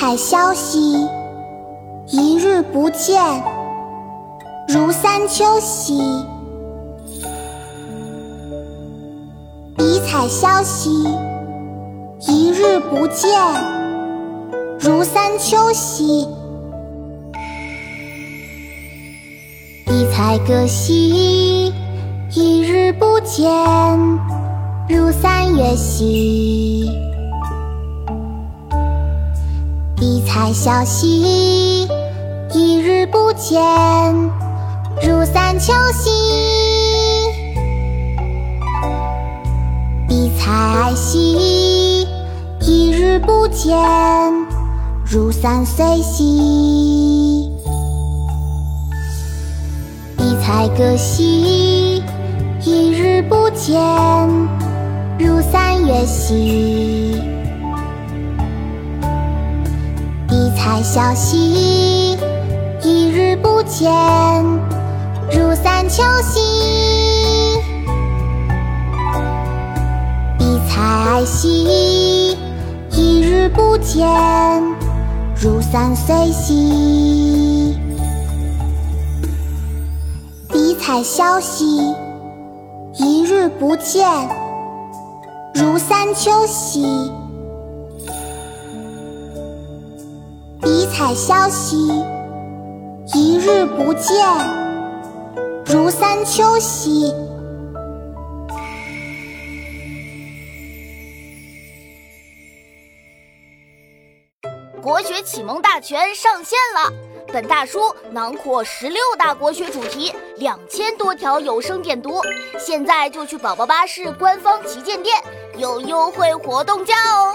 彩消息，一日不见，如三秋兮。笔彩消息，一日不见，如三秋兮。笔彩歌兮，一日不见，如三月兮。笔彩消息，一日不见，如三秋兮。笔彩哀兮，一日不见，如三岁兮。笔彩歌兮，一日不见，如三月兮。笔彩消息，一日不见，如三秋兮。笔彩哀兮，一日不见，如三岁兮。笔彩消息，一日不见，如三秋兮。彩消息，一日不见，如三秋兮。国学启蒙大全上线了，本大书囊括十六大国学主题，两千多条有声点读。现在就去宝宝巴士官方旗舰店，有优惠活动价哦！